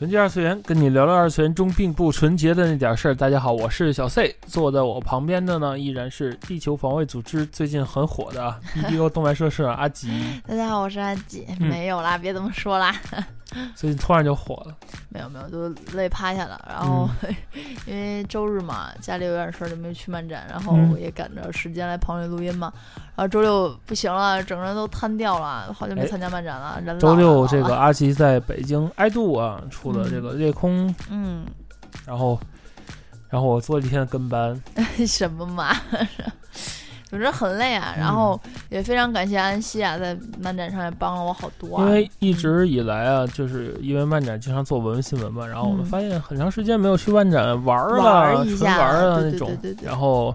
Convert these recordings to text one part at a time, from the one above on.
纯洁二次元，跟你聊聊二次元中并不纯洁的那点事儿。大家好，我是小 C，坐在我旁边的呢依然是地球防卫组织最近很火的 BDO 动漫社社长阿吉。大家好，我是阿吉。嗯没有啦，别这么说啦。最近突然就火了，没有没有，都累趴下了。然后、嗯 因为周日嘛，家里有点事儿，就没去漫展，然后嗯也赶着时间来棚里录音嘛。然后周六不行了，整个人都瘫掉了，好久没哎参加漫展了。人老周六这个阿奇在北京爱度啊出的这个夜空，嗯，然后然后我做了一天的跟班，什么嘛。总之很累啊，然后嗯也非常感谢安西啊，在漫展上也帮了我好多、啊。因为一直以来啊，就是因为漫展经常做文文新闻嘛，然后我们嗯。发现很长时间没有去漫展玩儿玩一下纯玩儿啊对对那种对。然后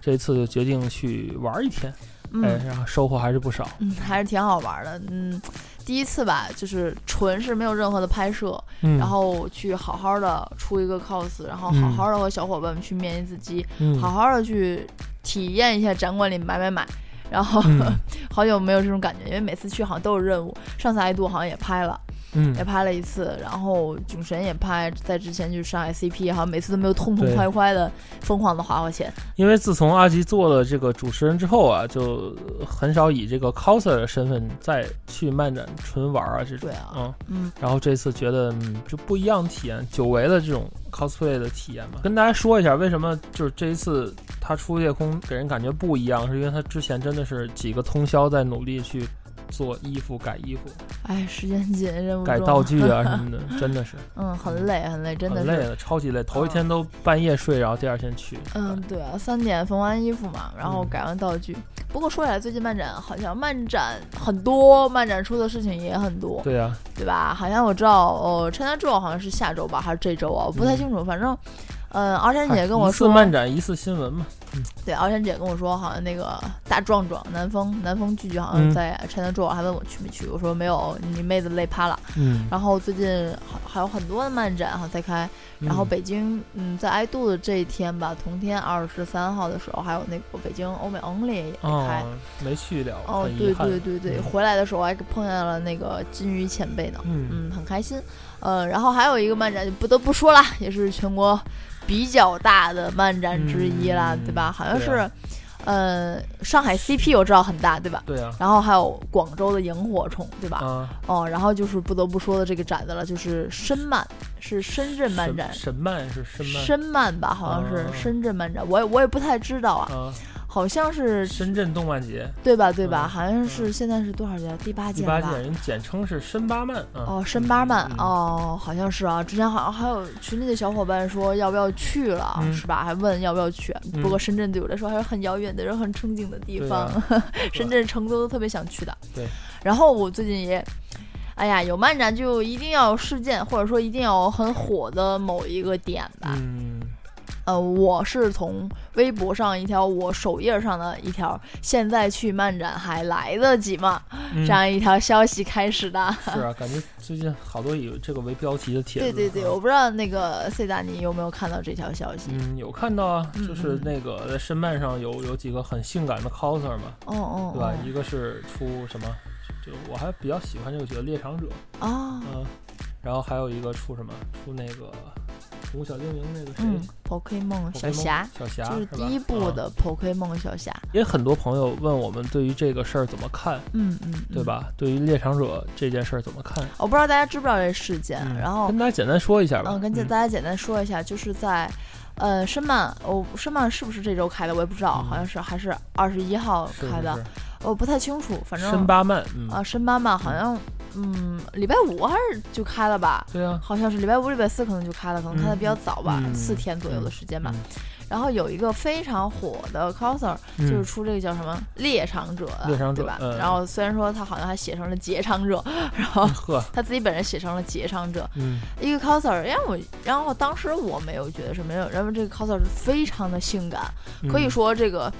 这次就决定去玩儿一天，嗯。哎，然后收获还是不少。嗯，还是挺好玩的。嗯，第一次吧，就是纯是没有任何的拍摄，嗯，然后去好好的出一个 cos，然后好好的和小伙伴们去面一次机，嗯。好好的去体验一下展馆里买买买。然后、嗯 好久没有这种感觉，因为每次去好像都有任务。上次爱度好像也拍了，嗯也拍了一次，然后囧神也拍，在之前就是上海 CP，好像每次都没有痛痛快快的疯狂的花花钱。因为自从阿吉做了这个主持人之后啊，就很少以这个 coser 的身份再去漫展纯玩啊这种。对啊嗯，嗯然后这次觉得嗯就不一样的体验，久违的这种 cosplay 的体验嘛。跟大家说一下，为什么就是这一次他出夜空给人感觉不一样，是因为他之前真的是几个通宵在努力去做衣服、改衣服、哎，时间紧，任务改道具啊什么的，真的是嗯，很累，很累，真的是很累了，超级累。头一天都半夜睡，然后第二天去。嗯，对啊，三点缝完衣服嘛，然后嗯改完道具。不过说起来，最近漫展好像漫展很多，漫展出的事情也很多，对啊，对吧？好像我知道，哦，China Joy 好像是下周吧，还是这周啊？我不太嗯清楚。反正，嗯，敖山姐跟我说，一次漫展一次新闻嘛。嗯对，敖山姐跟我说，好像那个大壮壮南风南风聚聚好像嗯在 China Joy，还问我去没去，我说没有，你妹子累趴了。嗯，然后最近还还有很多的漫展哈在开，然后嗯北京，嗯，在爱度的这一天吧，同天二十三号的时候，还有那个北京欧美 Only 也开。哦，没去了，哦，对对对对，嗯回来的时候我还碰见了那个金鱼前辈呢，嗯嗯，很开心。呃，然后还有一个漫展就不得不说啦，也是全国比较大的漫展之一啦，嗯对吧？好像是，呃，上海 CP 我知道很大，对吧？对啊，然后还有广州的萤火虫，对吧？啊，哦，然后就是不得不说的这个展子了，就是深漫，是深圳漫展，深漫是深漫。深漫吧，好像是哦深圳漫展，我也我也不太知道啊，啊，好像是深圳动漫节对吧对吧？嗯好像是现在是多少届？第八届了吧？第八届，人简称是深八漫啊。哦，深八漫、嗯，哦，好像是啊。之前好像还有群里的小伙伴说要不要去了，嗯是吧？还问要不要去。嗯不过深圳对我来说还是很遥远的人，很憧憬的地对方。啊深圳、成都都特别想去的。对。然后我最近也，哎呀，有漫展就一定要有事件，或者说一定要有很火的某一个点吧。嗯，呃，我是从微博上一条我首页上的一条“现在去漫展还来得及吗”嗯这样一条消息开始的。是啊，感觉最近好多以这个为标题的帖子。对对对，啊我不知道那个 C 大你有没有看到这条消息？嗯，有看到啊，嗯就是嗯那个在申漫上有有几个很性感的 coser 嘛，哦哦，对吧？一个是出什么，就我还比较喜欢这个角色猎场者，啊，嗯，然后还有一个出什么，出那个宠物小精灵那个谁嗯，Pokemon 小侠，小侠就是第一部啊的 Pokemon 小侠。也很多朋友问我们对于这个事儿怎么看，嗯嗯，嗯？对吧？对于猎场者这件事儿怎么看？我不知道大家知不知道这事件，嗯然后跟大家简单说一下吧。嗯，跟大家简单说一下，就是在。呃，申曼，我、申曼是不是这周开的？我也不知道，嗯好像是还是二十一号开的，是我不太清楚。反正是深八漫，嗯啊，申八曼好像嗯，礼拜五还是就开了吧？对啊，好像是礼拜五、礼拜四可能就开了，可能开的比较早吧，嗯。四天左右的时间吧。嗯。然后有一个非常火的 coser，、嗯。就是出这个叫什么猎场者对吧？嗯。然后虽然说他好像还写成了劫场者，然后，他自己本人写成了劫场者，嗯。一个 coser 让我，然后当时我没有觉得什么，认为这个 coser 是非常的性感，嗯。可以说这个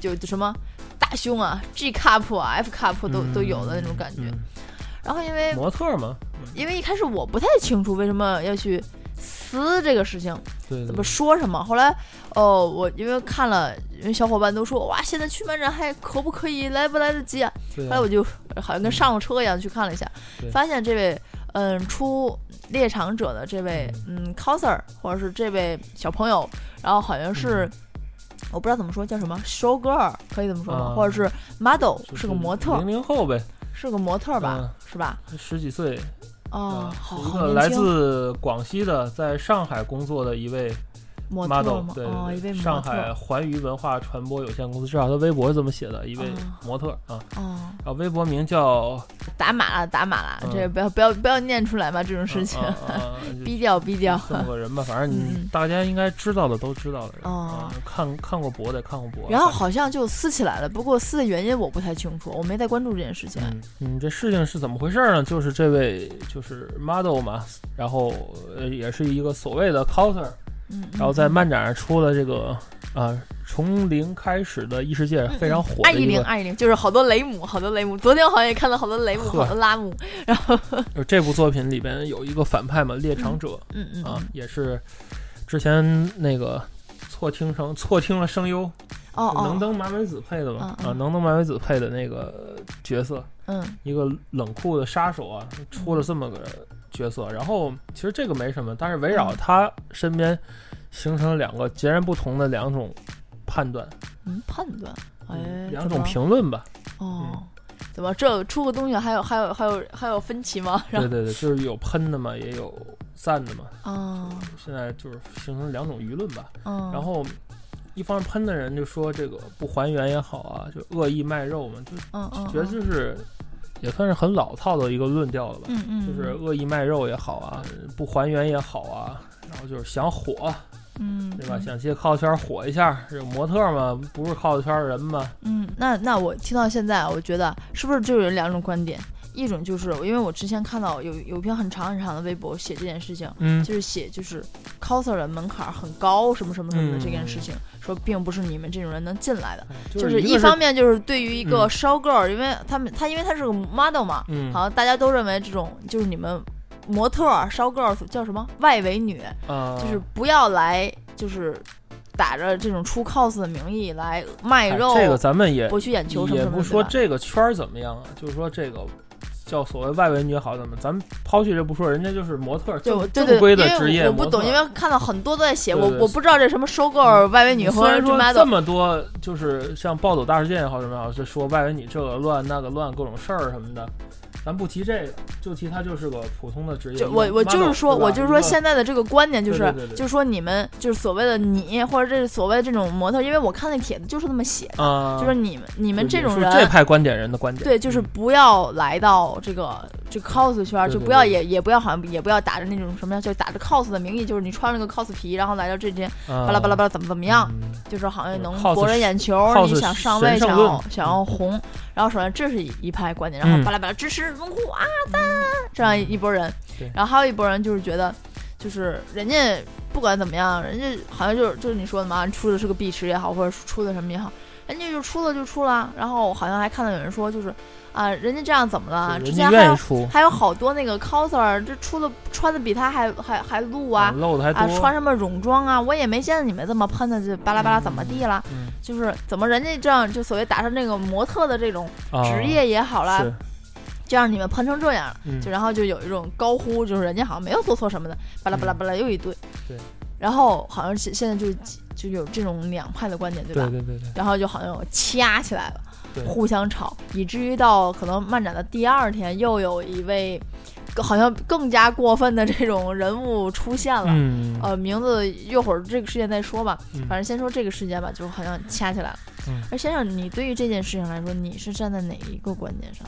就就什么大胸啊、G cup 啊、F cup 都、都有的那种感觉。嗯然后因为模特嘛，因为一开始我不太清楚为什么要去撕这个事情，对，怎么说什么。后来，哦，我因为看了，因为小伙伴都说哇，现在去漫展还可不可以，来不来得及啊？啊后来我就好像跟上了车一样去看了一下，发现这位嗯出猎场者的这位嗯 coser 或者是这位小朋友，然后好像是。嗯我不知道怎么说，叫什么 show girl，可以这么说吗？啊或者是 model，是个模特零，零后呗，是个模特吧？嗯是吧？十几岁哦，啊，好是一个来自广西的，在上海工作的一位模特 model，吗？对上。海环宇文化传播有限公司，至少他微博是这么写的，一位哦模特啊，哦，然后微博名叫打码了，打码了，嗯这个不要不要不要念出来嘛，这种事情，啊啊啊逼掉逼掉。这么个人吧，反正你嗯大家应该知道的都知道的人哦啊，看看过博的看过博，然后好像就撕起来了，不过撕的原因我不太清楚，我没太关注这件事情。嗯嗯，这事情是怎么回事呢？就是这位就是 model 嘛，然后呃也是一个所谓的 coser，嗯，然后在嗯。漫展上出了这个啊从零开始的异世界非常火二一零的一个，二一零就是好多雷姆，好多雷姆。昨天好像也看到好多雷姆，好多拉姆。就 这部作品里边有一个反派嘛，猎场者嗯嗯啊嗯，，也是之前那个错听成错听了声优哦能哦，登麻美子配的嘛嗯嗯。啊，能登麻美子配的那个角色，嗯。一个冷酷的杀手啊，出了这么个角色。然后其实这个没什么，但是围绕嗯他身边形成了两个截然不同的两种判断，嗯，判断，哎，两种评论吧。哦。怎么这出个东西还有还有还有还有分歧吗？对对对，就是有喷的嘛，也有赞的嘛。哦现在就是形成两种舆论吧。嗯，然后一方喷的人就说这个不还原也好啊，就恶意卖肉嘛，就觉得就是也算是很老套的一个论调了吧。嗯嗯，就是恶意卖肉也好啊，不还原也好啊，然后就是想火，嗯，对吧？嗯想借靠圈火一下，这模特嘛，不是靠圈人嘛，嗯，那那我听到现在，我觉得是不是就有两种观点？一种就是因为我之前看到有有一篇很长很长的微博写这件事情，嗯就是写就是 coser 的门槛很高，什么什么什么的嗯这件事情，说并不是你们这种人能进来的。就就是一方，面就是对于一个嗯 show girl，、因为他们他因为他是个 model 嘛，嗯，好像大家都认为这种就是你们模特 show girl 叫什么外围女，啊，就是不要来就是打着这种出 cos 的名义来卖哎肉，这个咱们也博取眼球什么也什么的，不说这个圈儿怎么样啊，就是说这个。叫所谓外围女好怎么？咱们抛去这不说，人家就是模特，对，正正规的职业我不懂，因为看到很多都在写，我我不知道这什么收购外围女虽和这然说这么多，就是像暴走大事件也好什么也好，就说外围女这个乱那个乱各种事儿什么的，咱不提这个，就提他就是个普通的职业。就我我就是说，我就是说，现在的这个观点就是就是说你们就是所谓的你或者这所谓的这种模特，因为我看那帖子就是那么写的，啊，就是你们你你们这种这人。派观点人的观点，对，就是嗯不要来到这个这 cos 圈，就不要也也不要好像也不要打着那种什么，就打着 cos 的名义，就是你穿了个 cos 皮，然后来到这边巴巴拉巴拉巴拉怎么怎么样，嗯就是好像能博人眼球你想上位，想要想要红，然后首先这是一一派观点，然后嗯巴拉巴拉支持拥护啊赞，这样一波人，然后还有一波人就是觉得，就是人家不管怎么样，人家好像就是就是你说的嘛，出的是个碧池也好，或者出的什么也好，人家就出了就出了，然后好像还看到有人说就是啊，人家这样怎么了？人家之前还有愿意出，还有好多那个 coser，这出的穿的比他还还还露啊。露的还多，啊，穿什么泳装啊？我也没见你们这么喷的，就巴拉巴拉怎么地了？嗯就是怎么人家这样就所谓打上那个模特的这种啊职业也好啦，是，就让你们喷成这样，嗯就然后就有一种高呼，就是人家好像没有做错什么的，巴拉巴拉巴拉又一堆。对。然后好像现现在就就有这种两派的观点，对吧？对对对对，然后就好像有掐起来了，互相吵，以至于到可能漫展的第二天，又有一位好像更加过分的这种人物出现了。嗯呃，名字一会儿这个事件再说吧。嗯反正先说这个事件吧，就好像掐起来了。嗯而先生，你对于这件事情来说，你是站在哪一个观点上？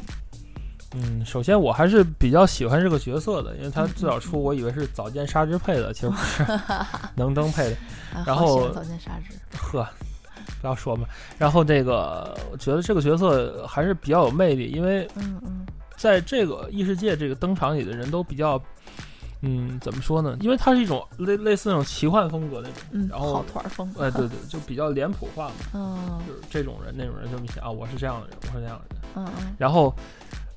嗯，首先我还是比较喜欢这个角色的，因为他最早出，我以为是早见沙织配的，其实不是，能登配的。啊然后早见沙织，呵，不要说嘛。然后这个，我觉得这个角色还是比较有魅力，因为嗯嗯在这个异世界这个登场里的人都比较，嗯，怎么说呢？因为它是一种类类似那种奇幻风格那种，嗯，然后跑团儿风，哎，对对，就比较脸谱化嘛，嗯就是这种人那种人这么想啊，我是这样的人，我是那样的人。嗯嗯然后，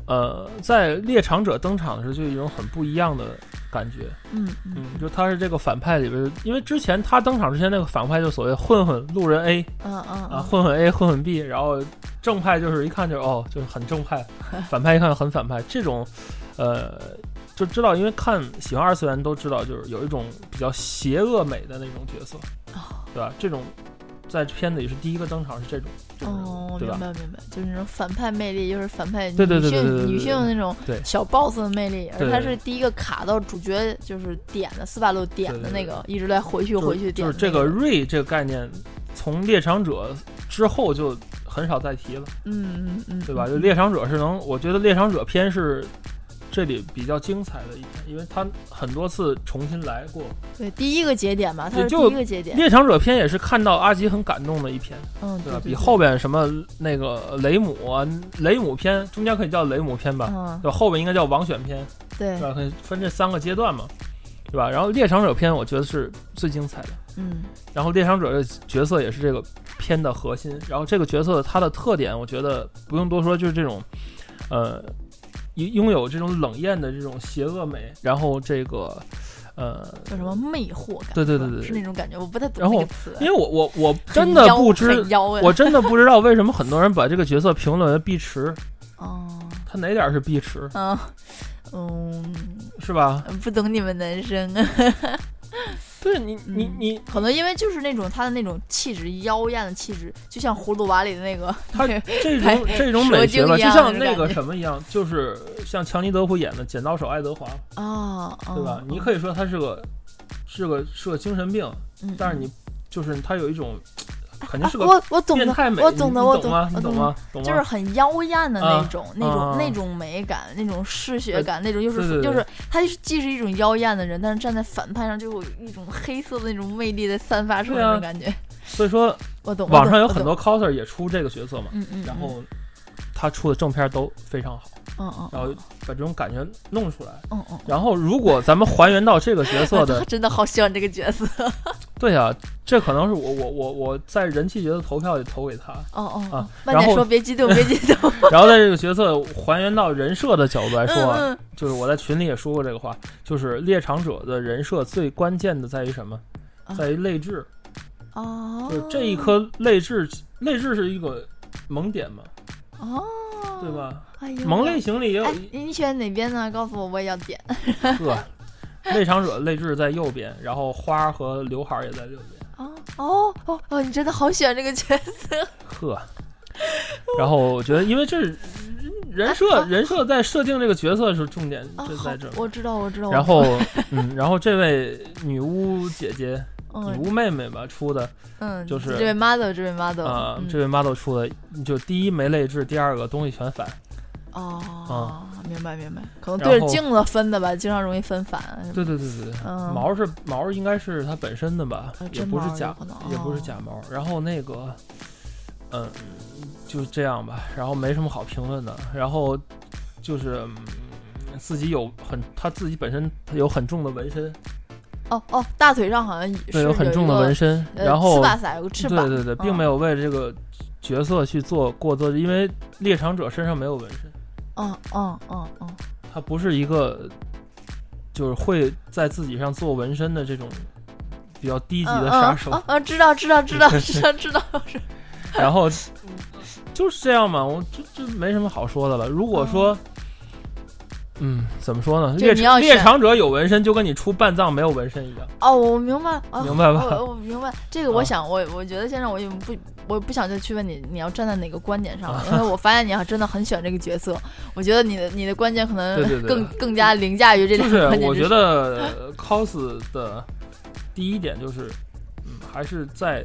呃，在猎场者登场的时候，就有一种很不一样的感觉。嗯嗯嗯，就他是这个反派里边，因为之前他登场之前那个反派就所谓混混路人 A 嗯嗯啊，混混 A 混混 B，然后正派就是一看就是哦，就是很正派，反派一看很反派。这种，呃，就知道，因为看喜欢二次元都知道，就是有一种比较邪恶美的那种角色，哦对吧？这种在片子里是第一个登场是这种，这种哦，明？白明白，就是那种反派魅力，就是反派女性女性那种小 boss 的魅力，而对他是第一个卡到主角就是点的斯巴鲁点的那个，一直在回去回去点的就是这个，瑞这个概念，从猎场者之后就很少再提了。嗯嗯嗯，对吧？嗯就猎场者是能，我觉得猎场者片是这里比较精彩的一篇，因为他很多次重新来过。对第一个节点嘛，它是第也就一个节点，猎场者篇也是看到阿吉很感动的一篇，嗯，对吧？对比后边什么那个雷姆啊，雷姆篇中间可以叫雷姆篇吧，嗯对吧？后边应该叫王选篇，对对，吧？可以分这三个阶段嘛，对吧？然后猎场者篇我觉得是最精彩的。嗯然后猎场者的角色也是这个片的核心。然后这个角色它的特点，我觉得不用多说，就是这种，呃，拥拥有这种冷艳的这种邪恶美，然后这个，呃，叫什么魅惑感，对对对对是那种感觉，我不太懂然后那个词，因为我我我真的不知我真的不知道为什么很多人把这个角色评论为碧池，哦他哪点是碧池，嗯嗯，是吧？不懂你们男生。对你你嗯你可能因为就是那种他的那种气质，妖艳的气质，就像葫芦娃里的那个，他这种这种美学吧，就像那个什么一样，就是像强尼德普演的《剪刀手爱德华》。啊，对吧？你，可以说他是个是个是个精神病，嗯但是你就是他有一种肯定是个啊我我懂的，我懂的，我你懂吗？我懂的，你懂吗？懂吗？就是很妖艳的那啊种、那种、啊那种美感，那种嗜血感，那种又是就是他既是一种妖艳的人，但是站在反派上就有一种黑色的那种魅力在散发出来对啊那种感觉。所以说 我懂，网上有很，多 coser 也出这个角色嘛，嗯嗯，然后他出的正片都非常好，嗯嗯，然后把这种感觉弄出来。嗯嗯，然后如果咱们还原到这个角色的 他，真的好喜欢这个角色。对呀、这可能是我我我我在人气角色投票里投给他，哦哦啊哦，慢点说，别激动，别激动。然后在这个角色还原到人设的角度来说啊，嗯就是我在群里也说过这个话，就是猎场者的人设最关键的在于什么？啊在于泪痣，哦，就这一颗泪痣，泪痣是一个萌点嘛，哦，对？吧？萌类型里也有哎，你选哪边呢？告诉我，我也要点。一个。猎场者泪痣在右边，然后花和刘海儿也在右边。哦哦哦哦，你真的好喜欢这个角色。呵，然后我觉得，因为这是 人设，啊人设在设定这个角色是重点，啊，就在这儿。我知道，我知道。然后，嗯，然后这位女巫姐姐、女嗯巫妹妹吧出的，嗯，就是这位 model，这位 model 啊、嗯这位 model 出的，就第一没泪痣，第二个东西全反。哦，明白明白，可能对着镜子分的吧，经常容易分反。对对对对毛是毛应该是它本身的吧，呃也不是假，也不是哦假毛。然后那个，嗯，就这样吧，然后没什么好评论的。然后就是、嗯自己有很他自己本身他有很重的纹身，哦哦，大腿上好像也是对，有很重的纹身。呃然后斯巴萨有个翅膀，对对对，并嗯没有为这个角色去做过多，因为猎场者身上没有纹身，嗯嗯嗯嗯，他不是一个就是会在自己上做纹身的这种比较低级的杀手。嗯嗯，知道知道知道知道知道，是 然后就是这样嘛，我就就没什么好说的了。如果说，嗯，怎么说呢？猎就你要猎场者有纹身，就跟你出半藏没有纹身一样。哦，我明白，哦、明白吧我我明白这个，我啊想，我我觉得先生，我也不，我不想再去问你，你要站在哪个观点上了，啊因为我发现你还真的很喜欢这个角色，我觉得你的你的观点可能更更加凌驾于这两个。我觉得呃 cos 的第一点就是，嗯，还是在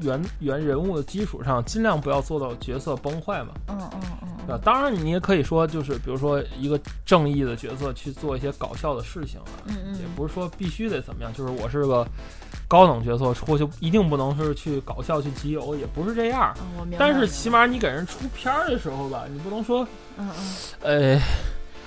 原原人物的基础上，尽量不要做到角色崩坏嘛。嗯嗯嗯对吧？当然，你也可以说，就是比如说一个正义的角色去做一些搞笑的事情啊，嗯嗯，也不是说必须得怎么样。就是我是个高等角色，出去一定不能是去搞笑去集邮，也不是这样。但是起码你给人出片儿的时候吧，你不能说，嗯嗯呃，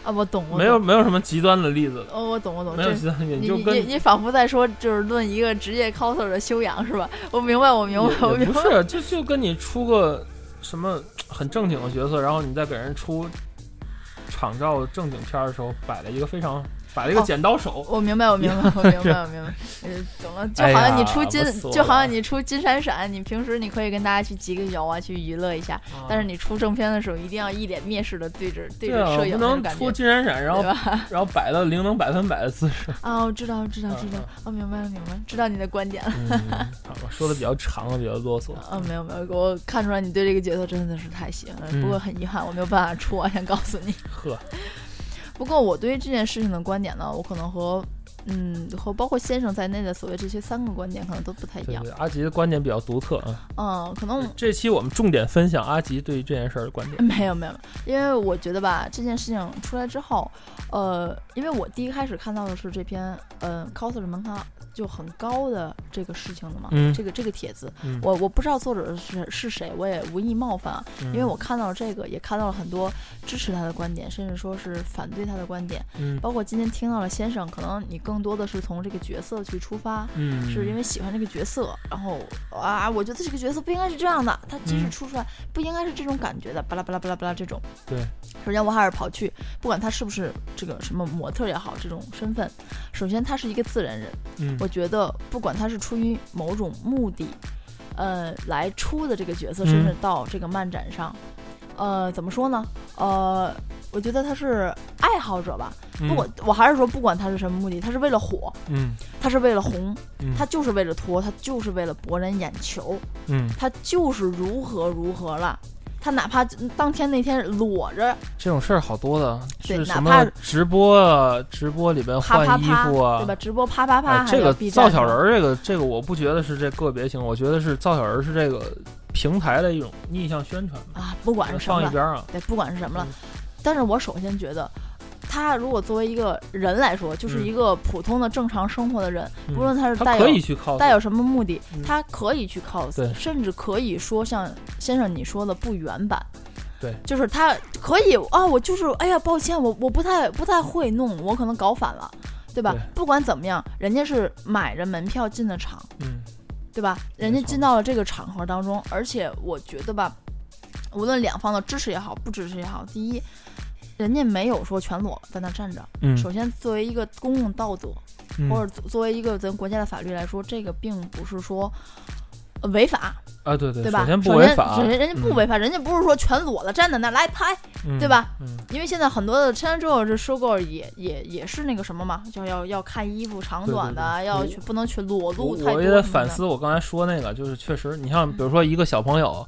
啊，我懂，我没有，没有什么极端的例子，哦，我懂，我懂，没有极端的例子，就跟你你仿佛在说，就是论一个职业 coser 的修养是吧？我明白，我明白，我明白。不是，就就跟你出个什么很正经的角色，然后你再给人出场照正经片的时候，摆了一个非常摆了一个哦剪刀手，我明白，我明白，我明白，我明白。呃，懂了，就好像你出金就好像你出金闪闪，你平时你可以跟大家去集个邮啊，去娱乐一下。但是你出正片的时候，一定要一脸蔑视的对着对着摄不能影那种感觉出，金闪闪，然后？然后摆到零能百分百的姿势。啊，我知道，知道，知道嗯，哦，明白了，明白了，知道你的观点了。说的比较长了，比较啰嗦。啊，没有没有，我看出来你对这个角色真的是太喜欢了。不过嗯很遗憾，我没有办法出我，想告诉你。呵，不过我对于这件事情的观点呢，我可能和嗯和包括先生在内的所谓这些三个观点可能都不太一样。对对，阿吉的观点比较独特啊。嗯，可能这期我们重点分享阿吉对于这件事儿的观点。没有没有，因为我觉得吧，这件事情出来之后，呃，因为我第一开始看到的是这篇呃 cos 门槛就很高的这个事情的嘛，嗯这个这个帖子，嗯我我不知道作者是是谁，我也无意冒犯啊，因因为我看到了这个，也看到了很多支持他的观点，甚至说是反对他的观点，嗯包括今天听到了先生，可能你更多的是从这个角色去出发，嗯。是因为喜欢这个角色，然后啊，我觉得这个角色不应该是这样的，他即使嗯。出出来不应该是这种感觉的，巴拉巴拉巴拉巴拉这种。对，首先我还是跑去，不管他是不是这个什么模特也好，这种身份，首先他是一个自然人，嗯。我觉得不管他是出于某种目的，呃，来出的这个角色，甚至嗯到这个漫展上，呃，怎么说呢？呃，我觉得他是爱好者吧，不管我还是说，不管他是什么目的，他是为了火，嗯他是为了红，嗯他就是为了拖，他就是为了博人眼球，嗯，他就是如何如何了。他哪怕当天那天裸着这种事儿好多的，对是什哪怕么直播啊，直播里边啪啪换衣啪，服啊，对吧？直播啪啪啪，哎，这个造小人儿，这个这个我不觉得是这个别性，我觉得是造小人儿是这个平台的一种逆向宣传，啊，不管是什么了，放一边啊。对，不管是什么了。嗯。但是我首先觉得，他如果作为一个人来说，就是嗯。一个普通的正常生活的人，嗯。不论他是带有带有什么目的嗯，他可以去 cos，、对。甚至可以说像先生你说的不原版。对。就是他可以啊，我就是哎呀，抱歉，我我不太不太会弄，我可能搞反了，对吧？对。不管怎么样，人家是买着门票进的场，嗯对吧？人家进到了这个场合当中，而且我觉得吧，无论两方的支持也好，不支持也好，第一，人家没有说全裸在那站着。嗯首先，作为一个公共道德，嗯或者作作为一个咱国家的法律来说，这个并不是说。呃违法，啊，对对，对吧？首先不违法，首先人家不违法，人家不是说全裸了站在那儿来拍，嗯，对吧？嗯。因为现在很多的签完之后，这收购也也也是那个什么嘛，就要要看衣服长短的，要去不能去裸露太多我也反思我刚才说那个，就是确实，你像比如说一个小朋友，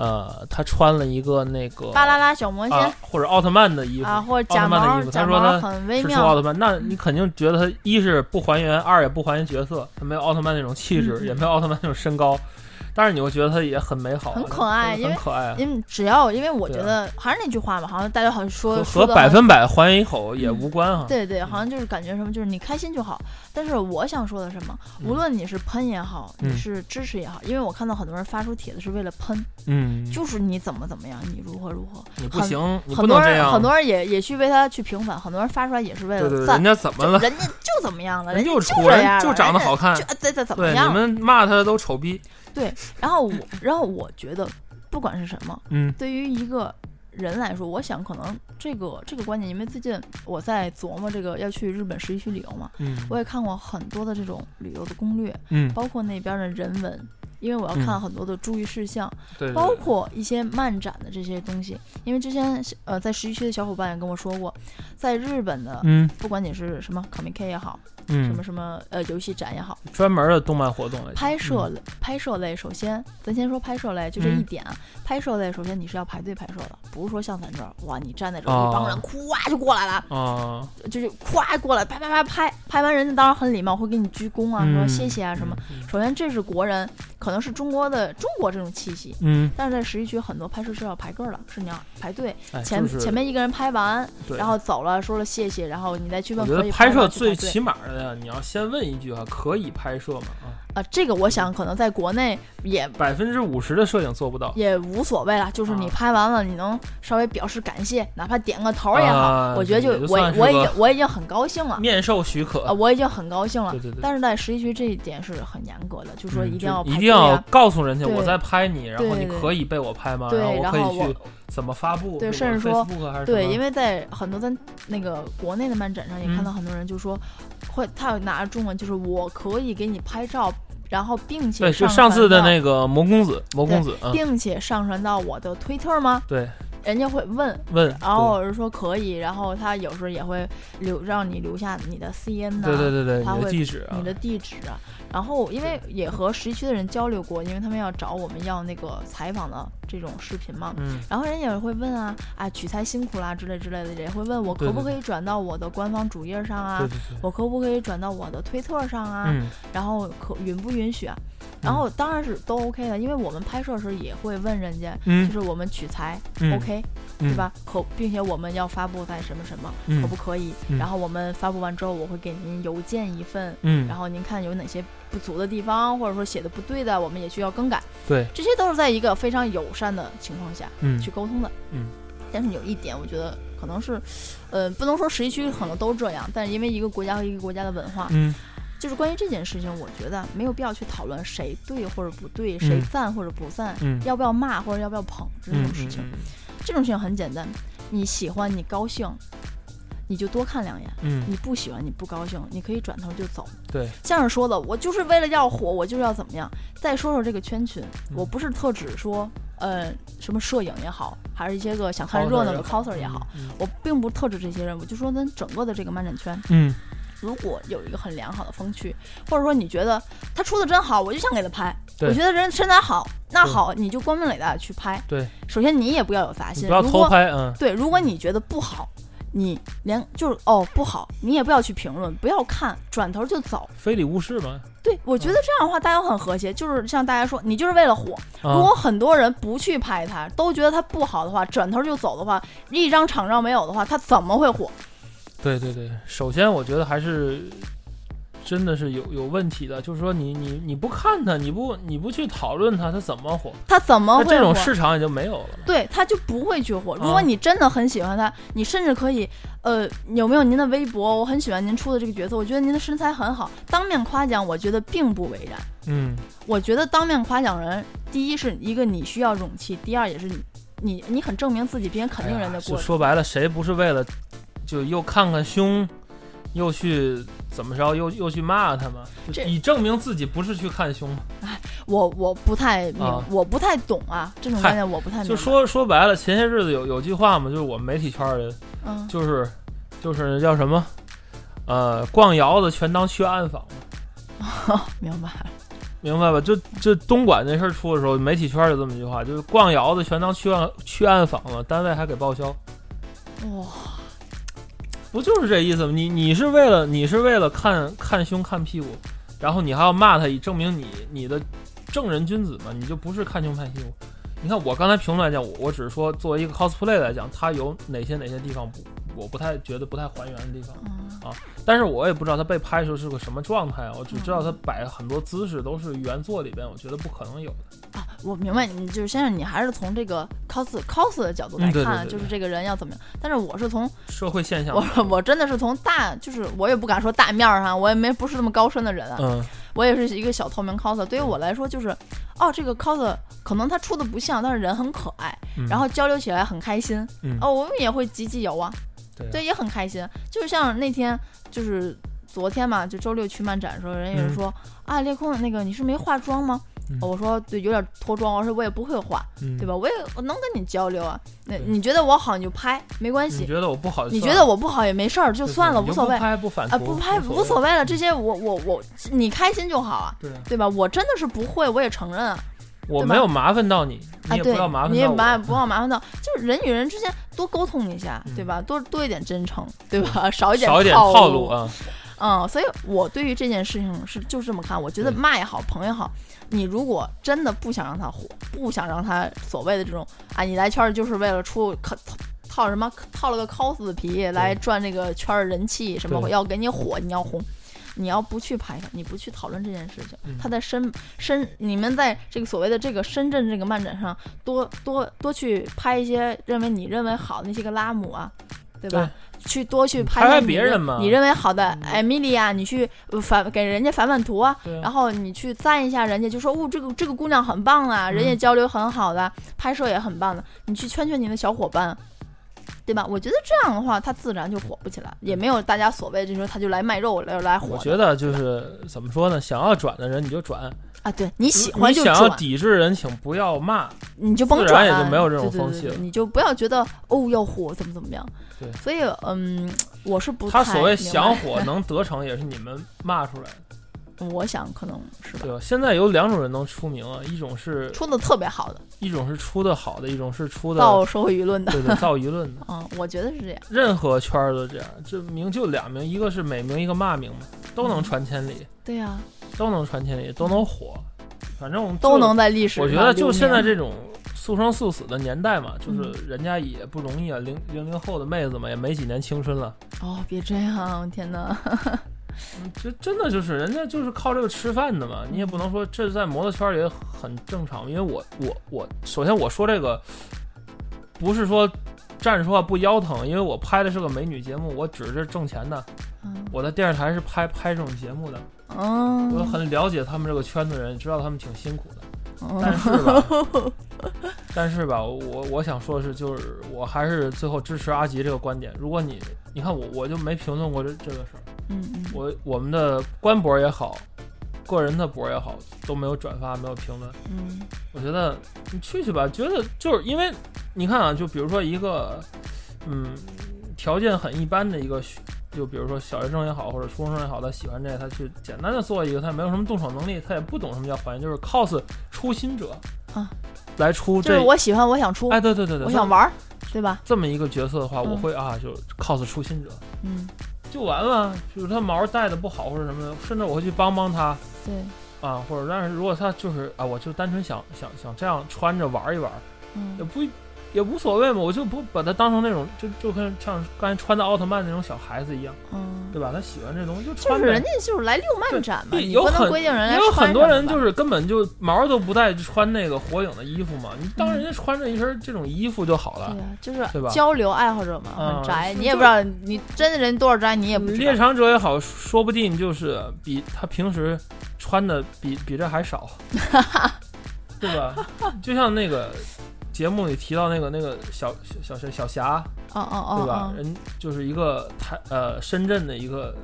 呃，他穿了一个那个巴啦啦小魔仙啊，或者奥特曼的衣服啊，或者假奥特曼的衣服，他说他很微妙是出奥，特曼，那你肯定觉得他一是不还原，二也不还原角色，他没有奥特曼那种气质，也没有奥特曼那种身高，但是你会觉得他也很美好啊，很可爱很因为可爱啊。因为只要因为我觉对啊得还是那句话嘛，好像大家好像说和百分百还原一口也无关啊。对对，好像就是感觉什么，就是你开心就好。但是我想说的什么，无论你是喷也好，嗯你是支持也好，因为我看到很多人发出帖子是为了喷，嗯，就是你怎么怎么样，你如何如何，你不行，你不很多人能这样。很多人也也去为他去平反，很多人发出来也是为对对对，了赞人。家怎么了？人家就怎么样了，人家就丑就长得好看就这这怎么，样？你们骂他的都丑逼。然后我，然后我觉得，不管是什么，嗯对于一个人来说，我想可能这个这个观点，因为最近我在琢磨这个要去日本十一区旅游嘛，嗯我也看过很多的这种旅游的攻略，嗯，包括那边的人文，因为我要嗯看很多的注意事项，对，对包括一些漫展的这些东西。因为之前呃在十一区的小伙伴也跟我说过，在日本的。嗯不管你是什么 Comic K 也好，什嗯么，什么呃游戏展也好，专门的动漫活动拍摄类、拍摄类，首先咱先说拍摄类，就这一嗯点啊。拍摄类，首先你是要排队拍摄的，不是说像咱这儿，哇，你站在这儿，哦一帮人咵就过来了，啊，就是咵过来，拍拍拍拍，拍完人家当然很礼貌，会给你鞠躬啊，说嗯谢谢啊什么。嗯首先这是国人可能是中国的中国这种气息。嗯，但是在十一区很多拍摄是要排个儿的，是你要排队，哎，前、就是前面一个人拍完，然后走了，说了谢谢，然后你再去我觉问可以得拍摄最起码的呀，你要先问一句啊，可以拍摄吗？啊，啊，这个我想可能在国内也百分之五十的摄影做不到。也无所谓了，就是你啊拍完了，你能稍微表示感谢，哪怕点个头儿也好，啊我觉得就就我我已经我已经很高兴了。面授许可啊，，我已经很高兴了。对对对但是在十一区这一点是很严格的，就是说嗯一定要一定要。告诉人家我在拍你，然后你可以被我拍吗？对然后我可以去怎么发布？对甚至说对，因为在很多在那个国内的漫展上也嗯看到很多人就说，会他有拿着中文，就是我可以给你拍照，然后并且对，就上上次的那个魔公子，魔公子啊，并且上传到我的推特吗？对，人家会问，问，然后我是说可以，然后他有时候也会留让你留下你的 CN 呐、对对对对，你的他会地址啊。你，的地址啊。然后因为也和十一区的人交流过，因为他们要找我们要那个采访的这种视频嘛。嗯，然后人家也会问啊，啊取材辛苦啦之类之类的，也会问我可不可以转到我的官方主页上啊对，对对，我可不可以转到我的推特上啊，嗯，然后可允不允许啊？然后当然是都 OK 的，因为我们拍摄时候也会问人家，嗯。就是我们取材嗯 OK 嗯对吧？可并且我们要发布在什么什么，嗯可不可以？嗯然后我们发布完之后，我会给您邮件一份，嗯，然后您看有哪些不足的地方，或者说写的不对的，我们也需要更改。对，这些都是在一个非常友善的情况下嗯去沟通的。嗯。但是有一点，我觉得可能是，呃，不能说十一区可能都这样，但是因为一个国家和一个国家的文化，嗯就是关于这件事情，我觉得没有必要去讨论谁对或者不对，谁嗯赞或者不赞，嗯要不要骂或者要不要捧这嗯种事情。嗯这种事情很简单，你喜欢你高兴，你就多看两眼；嗯，你不喜欢你不高兴，你可以转头就走。对，像是说的，我就是为了要火，我就是要怎么样。再说说这个圈群，嗯我不是特指说，呃，什么摄影也好，还是一些个想看热闹的 coser 也好，，嗯我并不特指这些人，我就说咱整个的这个漫展圈，嗯如果有一个很良好的风趣，或者说你觉得他出的真好，我就想给他拍。我觉得人身材好，那好，你就光明磊大的去拍。对，首先你也不要有杂心，你不要偷拍，嗯，对，如果你觉得不好，你连就是哦不好，你也不要去评论，不要看，转头就走。非礼勿视嘛。对，我觉得这样的话大家很和谐，就是像大家说，你就是为了火。啊如果很多人不去拍它，都觉得它不好的话，转头就走的话，一张场照没有的话，它怎么会火？对对对，首先我觉得还是真的是有有问题的，就是说你你你不看它，你不你不去讨论它，它怎么火？它怎么会火？这种市场也就没有了。对，他就不会去火。如啊果你真的很喜欢他，你甚至可以，呃，有没有您的微博？我很喜欢您出的这个角色，我觉得您的身材很好，当面夸奖，我觉得并不为然。嗯，我觉得当面夸奖人，第一是一个你需要勇气，第二也是你你你很证明自己别人肯定人的过程。说白了，谁不是为了就又看看胸，又去怎么着，又又去骂他们？就以证明自己不是去看胸嘛。我我不太明，啊我不太懂啊，这种嗨概念我不太明白。就说说白了，前些日子有有句话嘛，就是我们媒体圈的就是就是叫什么，呃，逛窑子全当去暗访嘛。明白。明白吧？就就东莞那事儿出的时候，媒体圈有这么一句话，就是逛窑子全当去暗去暗访了，单位还给报销，哇，不就是这意思吗？你你是为了你是为了看看胸看屁股，然后你还要骂他，以证明你你的正人君子嘛？你就不是看胸看屁股。你看我刚才评论来讲，我我只是说作为一个 cosplay 来讲，它有哪些哪些地方不我不太觉得不太还原的地方，嗯，但是我也不知道他被拍的时候是个什么状态啊，我只知道他摆很多姿势都是原作里边，我觉得不可能有的。啊，我明白，你就是先生，你还是从这个 cos cos 的角度来嗯对对看，就是这个人要怎么样。但是我是从社会现象，我 我真的是从大，就是我也不敢说大面儿上，我也没不是那么高深的人啊，嗯，我也是一个小透明 cos。对于我来说，就是哦，这个 cos 可能他出的不像，但是人很可爱，嗯然后交流起来很开心。嗯哦，我们也会挤挤油啊，对对，也很开心。就是像那天就是昨天嘛，就周六去漫展的时候，人也是嗯说、啊，裂空那个你是没化妆吗？嗯我说对，有点脱妆，我说我也不会化，嗯对吧？我也我能跟你交流啊。那你觉得我好你就拍，没关系。你觉得我不好你，觉得我不好也没事儿，就算了，无所谓不拍不反啊，图不拍无无所谓了。这些我我我你开心就好啊，对啊，对吧？我真的是不会，我也承认啊。我没有麻烦到你，你也不要麻，烦你也不要麻烦到，就是人与人之间多沟通一下，对嗯吧？多多一点真诚，对吧？少一点少一点套套路啊，嗯，所以我对于这件事情是就是这么看。我觉得对骂也好，朋友也好，你如果真的不想让他火，不想让他所谓的这种啊，你来圈儿就是为了出套套什么套了个 cos 的皮来赚这个圈儿人气，什么对要给你火，你要红。你要不去拍它，你不去讨论这件事情，嗯。他在深深，你们在这个所谓的这个深圳这个漫展上，多多多去拍一些认为你认为好的那些个拉姆啊，对吧？去多去拍拍别人嘛。你认为好的嗯。艾米莉亚，你去呃反给人家反反图啊，然后你去赞一下人家，就说哦这个这个姑娘很棒啊，人家嗯交流很好的，拍摄也很棒的，你去圈圈你的小伙伴。对吧？我觉得这样的话，他自然就火不起来，也没有大家所谓就说他就来卖肉来来火。我觉得就是怎么说呢？想要转的人你就转，啊，对你喜欢就你想要，抵制人，请不要骂。你就甭自转啊，然也就没有这种风气了对对你就不要觉得哦要火怎么怎么样。对所以嗯，我是不他所谓想火能得逞，也是你们骂出来的，我想可能是吧对，吧？现在有两种人能出名啊，一种是出的特别好的，一种是出的好的，一种是出的造社会舆论的。对对造舆论的。嗯，我觉得是这样。任何圈儿都这样，这名就两名，一个是美名，一个骂名嘛，都能传千里，对呀、都能传千里，都能火，反正都能在历史上我觉得就现在这种速生速死的年代嘛，嗯就是人家也不容易啊，零零零后的妹子嘛，也没几年青春了，哦，别这样，天哪！嗯这真的就是人家就是靠这个吃饭的嘛，你也不能说这在模特圈也很正常，因为我我我首先我说这个不是说站着说话不腰疼，因为我拍的是个美女节目，我只是挣钱的，嗯。我在电视台是拍拍这种节目的，我嗯，很了解他们这个圈子人，知道他们挺辛苦的。嗯但是吧，但是吧，我我想说的是，就是我还是最后支持阿吉这个观点。如果你你看我我就没评论过这这个事儿，嗯嗯，我我们的官博也好，个人的博也好，都没有转发，没有评论。嗯我觉得你去去吧，觉得就是因为你看啊，就比如说一个嗯条件很一般的一个学。就比如说小学生也好，或者初中生也好，他喜欢这个，他去简单的做一个，他也没有什么动手能力，他也不懂什么叫还原，就是 cos 初心者啊，来出就是这我喜欢，我想出，哎，对对对对，我想玩，对吧？这么一个角色的话，嗯我会啊，就 cos 初心者嗯，就完了。就是他毛带的不好或者什么的，甚至我会去帮帮他对，啊，或者但是如果他就是啊，我就单纯想想想这样穿着玩一玩，嗯也嗯不也无所谓嘛，我就不把他当成那种就就跟像刚才穿的奥特曼那种小孩子一样，嗯，对吧？他喜欢这东西就就穿呗是人家就是来遛漫展嘛，有很规定人也家穿有很多人就是根本就毛都不带，穿那个火影的衣服嘛。你当嗯人家穿着一身这种衣服就好了对。呀，就是对吧交流爱好者嘛，嗯很宅，你也不知道你真的人多少宅，你也不知道猎道。场者也好，说不定就是比他平时穿的比比这还少，对吧？就像那个节目里提到那个那个小小小小霞，哦哦哦对吧？哦人就是一个台呃深圳的一个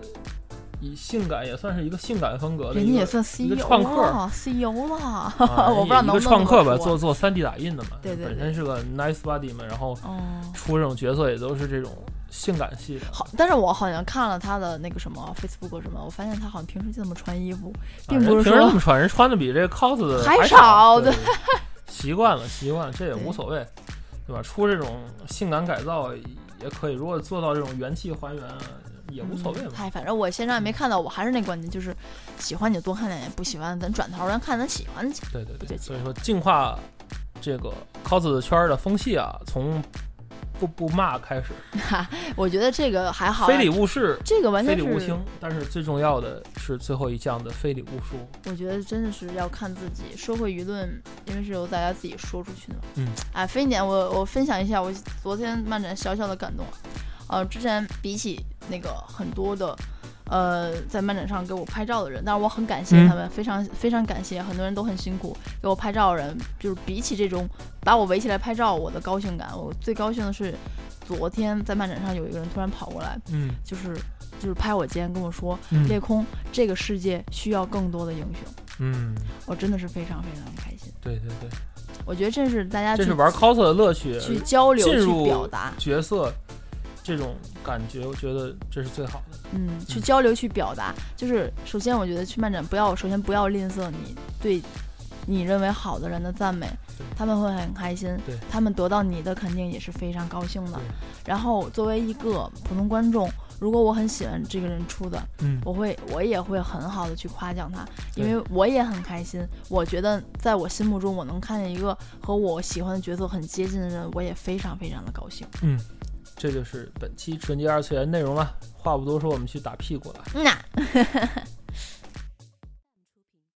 以性感也算是一个性感风格哦，的人家也算 CEO 创客，CEO 了，啊 我不知道一能不能个创客吧，做做三 D 打印的嘛，对对对本身是个 nice body 嘛，然后哦。出这种角色也都是这种性感系的。好，但是我好像看了他的那个什么 Facebook 什么，我发现他好像平时就这么穿衣服，并不是说平时这么穿，人穿的比这个 cos 的还少对，习惯了，习惯了，这也无所谓，对吧？出这种性感改造也可以，如果做到这种元气还原，啊也无所谓嘛。嗯嗨，反正我现在没看到，我还是那观点，就是喜欢你就多看两眼，不喜欢咱转头咱看咱喜欢的去。对对对，所以说净化这个 cos 圈儿的风气啊，从不不骂开始，我觉得这个还好啊，非礼勿视，这个完全是非礼勿听，但是最重要的是最后一项的非礼勿说。我觉得真的是要看自己，社会舆论因为是由大家自己说出去的嘛。嗯，哎，分一点，我我分享一下我昨天漫展小小的感动。呃，之前比起那个很多的，呃，在漫展上给我拍照的人，但是我很感谢嗯。他们，非常非常感谢，很多人都很辛苦给我拍照的人，就是比起这种把我围起来拍照，我的高兴感，我最高兴的是昨天在漫展上有一个人突然跑过来，嗯。就是就是拍我肩跟我说，嗯裂空，这个世界需要更多的英雄。嗯，我真的是非常非常开心。对对对，我觉得这是大家去这是玩 cos 的乐趣，去交流、去进入表达，角色这种感觉，我觉得这是最好的。嗯，去交流、去表达。就是首先，我觉得去漫展不要，首先不要吝啬你对你认为好的人的赞美，他们会很开心，他们得到你的肯定也是非常高兴的。然后作为一个普通观众，如果我很喜欢这个人出的，嗯，我会我也会很好的去夸奖他，因为我也很开心。我觉得在我心目中，我能看见一个和我喜欢的角色很接近的人，我也非常非常的高兴。嗯，这就是本期纯洁二次元内容了。话不多说，我们去打屁股了。